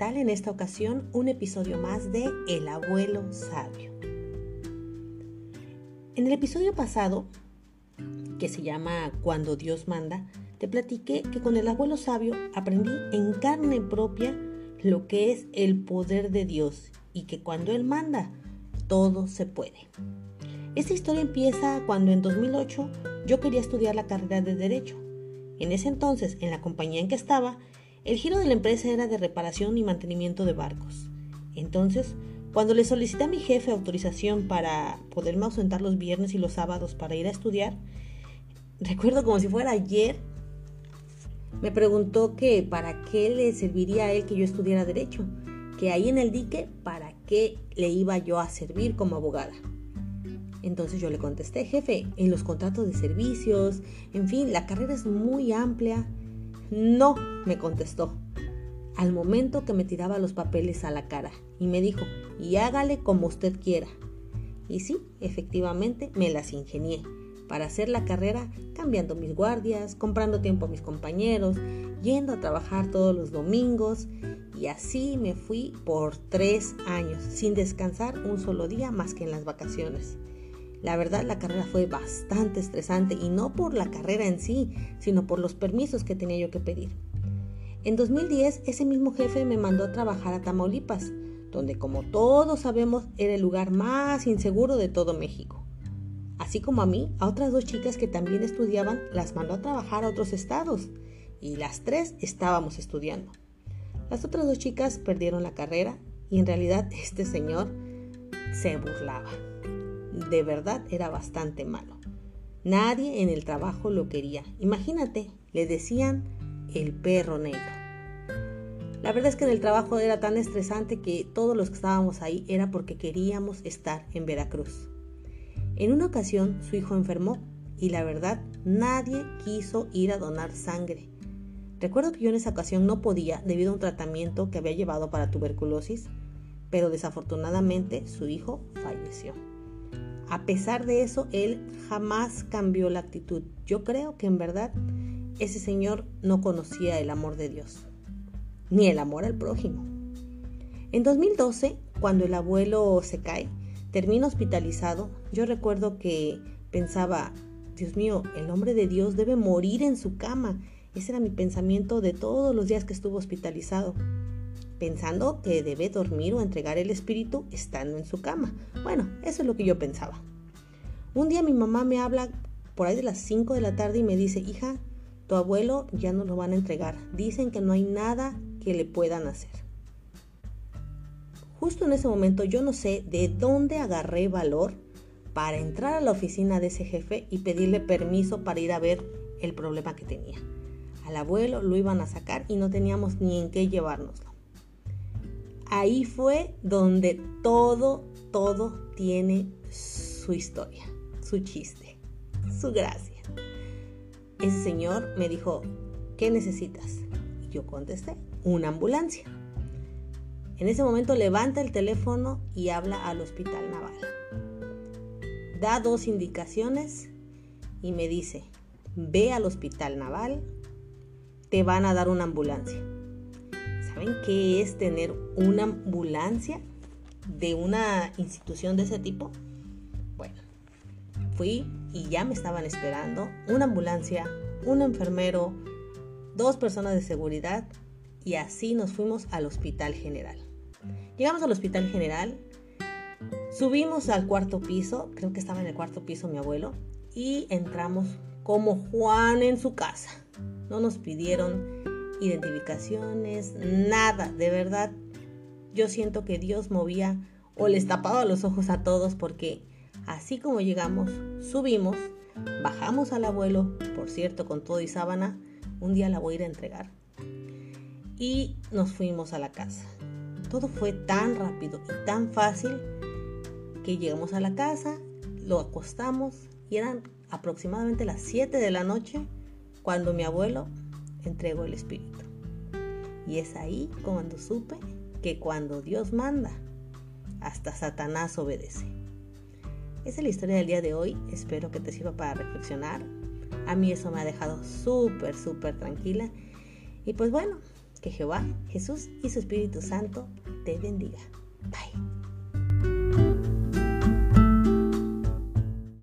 En esta ocasión un episodio más de El abuelo sabio. En el episodio pasado, que se llama Cuando Dios manda, te platiqué que con el abuelo sabio aprendí en carne propia lo que es el poder de Dios y que cuando Él manda, todo se puede. Esta historia empieza cuando en 2008 yo quería estudiar la carrera de Derecho. En ese entonces, en la compañía en que estaba, el giro de la empresa era de reparación y mantenimiento de barcos. Entonces, cuando le solicité a mi jefe autorización para poderme ausentar los viernes y los sábados para ir a estudiar, recuerdo como si fuera ayer, me preguntó que para qué le serviría a él que yo estudiara derecho, que ahí en el dique, para qué le iba yo a servir como abogada. Entonces yo le contesté, jefe, en los contratos de servicios, en fin, la carrera es muy amplia no, me contestó, al momento que me tiraba los papeles a la cara y me dijo, y hágale como usted quiera. Y sí, efectivamente, me las ingenié para hacer la carrera cambiando mis guardias, comprando tiempo a mis compañeros, yendo a trabajar todos los domingos y así me fui por tres años, sin descansar un solo día más que en las vacaciones. La verdad la carrera fue bastante estresante y no por la carrera en sí, sino por los permisos que tenía yo que pedir. En 2010 ese mismo jefe me mandó a trabajar a Tamaulipas, donde como todos sabemos era el lugar más inseguro de todo México. Así como a mí, a otras dos chicas que también estudiaban las mandó a trabajar a otros estados y las tres estábamos estudiando. Las otras dos chicas perdieron la carrera y en realidad este señor se burlaba de verdad era bastante malo. Nadie en el trabajo lo quería. Imagínate, le decían el perro negro. La verdad es que en el trabajo era tan estresante que todos los que estábamos ahí era porque queríamos estar en Veracruz. En una ocasión su hijo enfermó y la verdad nadie quiso ir a donar sangre. Recuerdo que yo en esa ocasión no podía debido a un tratamiento que había llevado para tuberculosis, pero desafortunadamente su hijo falleció. A pesar de eso, él jamás cambió la actitud. Yo creo que en verdad ese señor no conocía el amor de Dios, ni el amor al prójimo. En 2012, cuando el abuelo se cae, termina hospitalizado, yo recuerdo que pensaba, Dios mío, el hombre de Dios debe morir en su cama. Ese era mi pensamiento de todos los días que estuvo hospitalizado pensando que debe dormir o entregar el espíritu estando en su cama. Bueno, eso es lo que yo pensaba. Un día mi mamá me habla por ahí de las 5 de la tarde y me dice, hija, tu abuelo ya no lo van a entregar. Dicen que no hay nada que le puedan hacer. Justo en ese momento yo no sé de dónde agarré valor para entrar a la oficina de ese jefe y pedirle permiso para ir a ver el problema que tenía. Al abuelo lo iban a sacar y no teníamos ni en qué llevárnoslo ahí fue donde todo, todo tiene su historia, su chiste, su gracia. Ese señor me dijo, ¿qué necesitas? Y yo contesté, una ambulancia. En ese momento levanta el teléfono y habla al hospital naval. Da dos indicaciones y me dice, ve al hospital naval, te van a dar una ambulancia. ¿Saben qué es tener una ambulancia de una institución de ese tipo? Bueno, fui y ya me estaban esperando una ambulancia, un enfermero, dos personas de seguridad y así nos fuimos al hospital general. Llegamos al hospital general, subimos al cuarto piso, creo que estaba en el cuarto piso mi abuelo, y entramos como Juan en su casa. No nos pidieron identificaciones, nada, de verdad. Yo siento que Dios movía o les tapaba los ojos a todos porque así como llegamos, subimos, bajamos al abuelo, por cierto, con todo y sábana, un día la voy a ir a entregar. Y nos fuimos a la casa. Todo fue tan rápido y tan fácil que llegamos a la casa, lo acostamos y eran aproximadamente las 7 de la noche cuando mi abuelo entregó el Espíritu. Y es ahí cuando supe que cuando Dios manda, hasta Satanás obedece. Esa es la historia del día de hoy. Espero que te sirva para reflexionar. A mí eso me ha dejado súper, súper tranquila. Y pues bueno, Que Jehová, Jesús y su Espíritu Santo te bendiga. Bye.